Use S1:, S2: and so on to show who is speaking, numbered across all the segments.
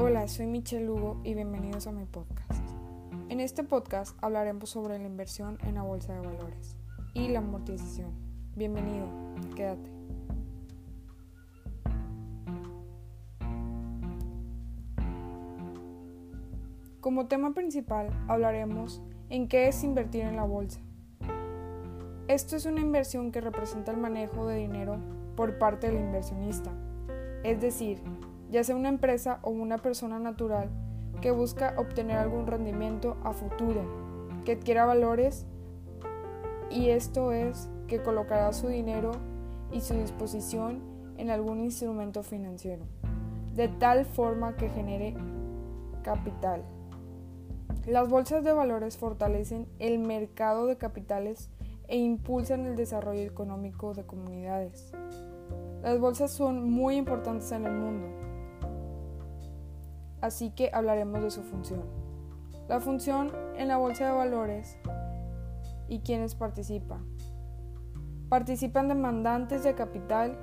S1: Hola, soy Michelle Lugo y bienvenidos a mi podcast. En este podcast hablaremos sobre la inversión en la bolsa de valores y la amortización. Bienvenido, quédate. Como tema principal hablaremos en qué es invertir en la bolsa. Esto es una inversión que representa el manejo de dinero por parte del inversionista, es decir, ya sea una empresa o una persona natural que busca obtener algún rendimiento a futuro, que adquiera valores y esto es que colocará su dinero y su disposición en algún instrumento financiero, de tal forma que genere capital. Las bolsas de valores fortalecen el mercado de capitales e impulsan el desarrollo económico de comunidades. Las bolsas son muy importantes en el mundo, así que hablaremos de su función. La función en la bolsa de valores y quienes participan. Participan demandantes de capital,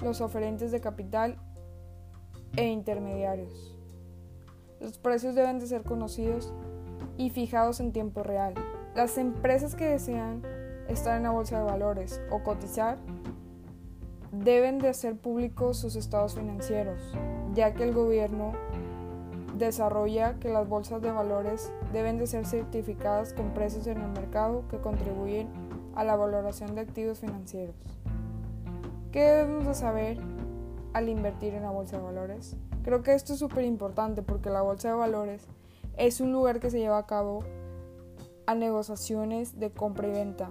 S1: los oferentes de capital e intermediarios. Los precios deben de ser conocidos y fijados en tiempo real. Las empresas que desean estar en la bolsa de valores o cotizar deben de hacer públicos sus estados financieros, ya que el gobierno desarrolla que las bolsas de valores deben de ser certificadas con precios en el mercado que contribuyen a la valoración de activos financieros. ¿Qué debemos de saber al invertir en la bolsa de valores? Creo que esto es súper importante porque la bolsa de valores es un lugar que se lleva a cabo a negociaciones de compra y venta.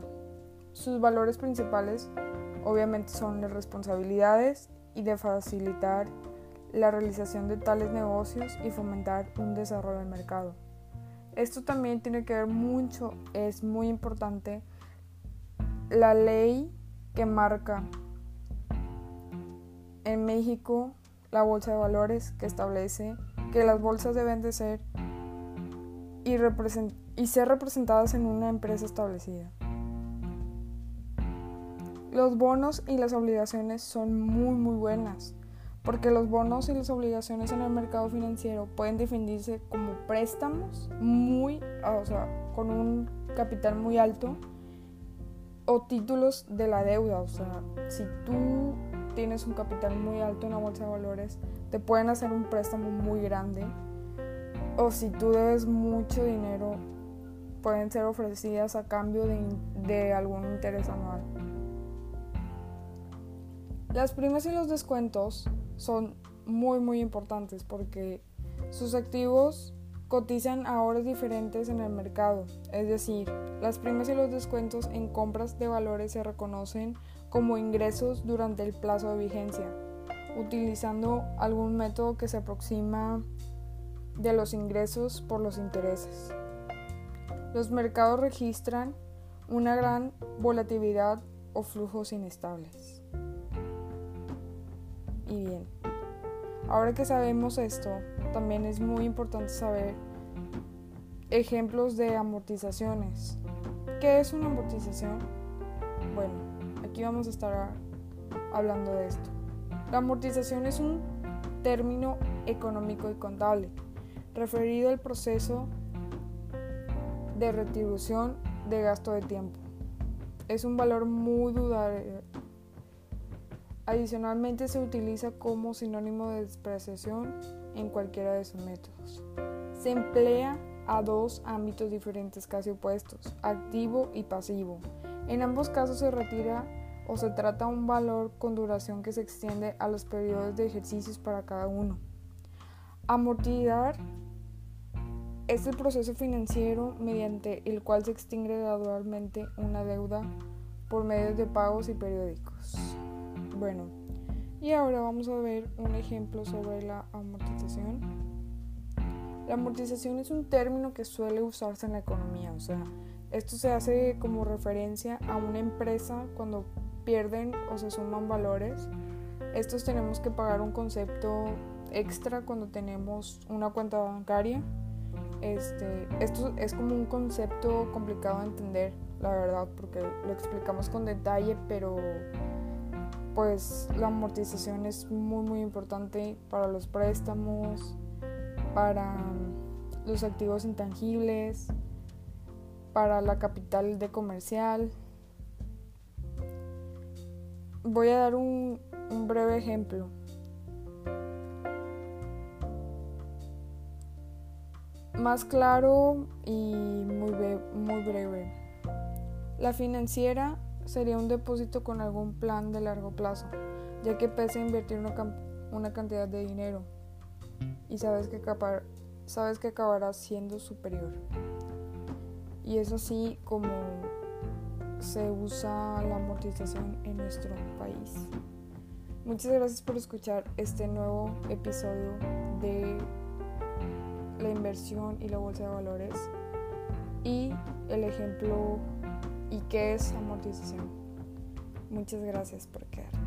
S1: Sus valores principales obviamente son las responsabilidades y de facilitar la realización de tales negocios y fomentar un desarrollo del mercado. Esto también tiene que ver mucho, es muy importante, la ley que marca en México la bolsa de valores que establece que las bolsas deben de ser y, y ser representadas en una empresa establecida. Los bonos y las obligaciones son muy muy buenas porque los bonos y las obligaciones en el mercado financiero pueden definirse como préstamos muy, o sea, con un capital muy alto o títulos de la deuda, o sea, si tú tienes un capital muy alto en la bolsa de valores, te pueden hacer un préstamo muy grande o si tú debes mucho dinero, pueden ser ofrecidas a cambio de, de algún interés anual. Las primas y los descuentos son muy muy importantes porque sus activos cotizan a horas diferentes en el mercado, es decir, las primas y los descuentos en compras de valores se reconocen como ingresos durante el plazo de vigencia, utilizando algún método que se aproxima de los ingresos por los intereses. Los mercados registran una gran volatilidad o flujos inestables. Y bien, ahora que sabemos esto, también es muy importante saber ejemplos de amortizaciones. ¿Qué es una amortización? Bueno, aquí vamos a estar hablando de esto. La amortización es un término económico y contable referido al proceso de retribución de gasto de tiempo. Es un valor muy Adicionalmente se utiliza como sinónimo de depreciación en cualquiera de sus métodos. Se emplea a dos ámbitos diferentes casi opuestos, activo y pasivo. En ambos casos se retira o se trata un valor con duración que se extiende a los periodos de ejercicios para cada uno. Amortizar es el proceso financiero mediante el cual se extingue gradualmente una deuda por medios de pagos y periódicos. Bueno, y ahora vamos a ver un ejemplo sobre la amortización. La amortización es un término que suele usarse en la economía, o sea, esto se hace como referencia a una empresa cuando pierden o se suman valores. Estos tenemos que pagar un concepto extra cuando tenemos una cuenta bancaria. Este, esto es como un concepto complicado de entender, la verdad, porque lo explicamos con detalle, pero pues la amortización es muy muy importante para los préstamos, para los activos intangibles, para la capital de comercial. Voy a dar un, breve ejemplo. Más claro y muy, muy breve. La financiera sería un depósito con algún plan de largo plazo, ya que pese a invertir una, una cantidad de dinero y sabes que, sabes que acabará siendo superior. Y es así como se usa la amortización en nuestro país. Muchas gracias por escuchar este nuevo episodio de la inversión y la bolsa de valores y el ejemplo y qué es amortización. Muchas gracias por quedar.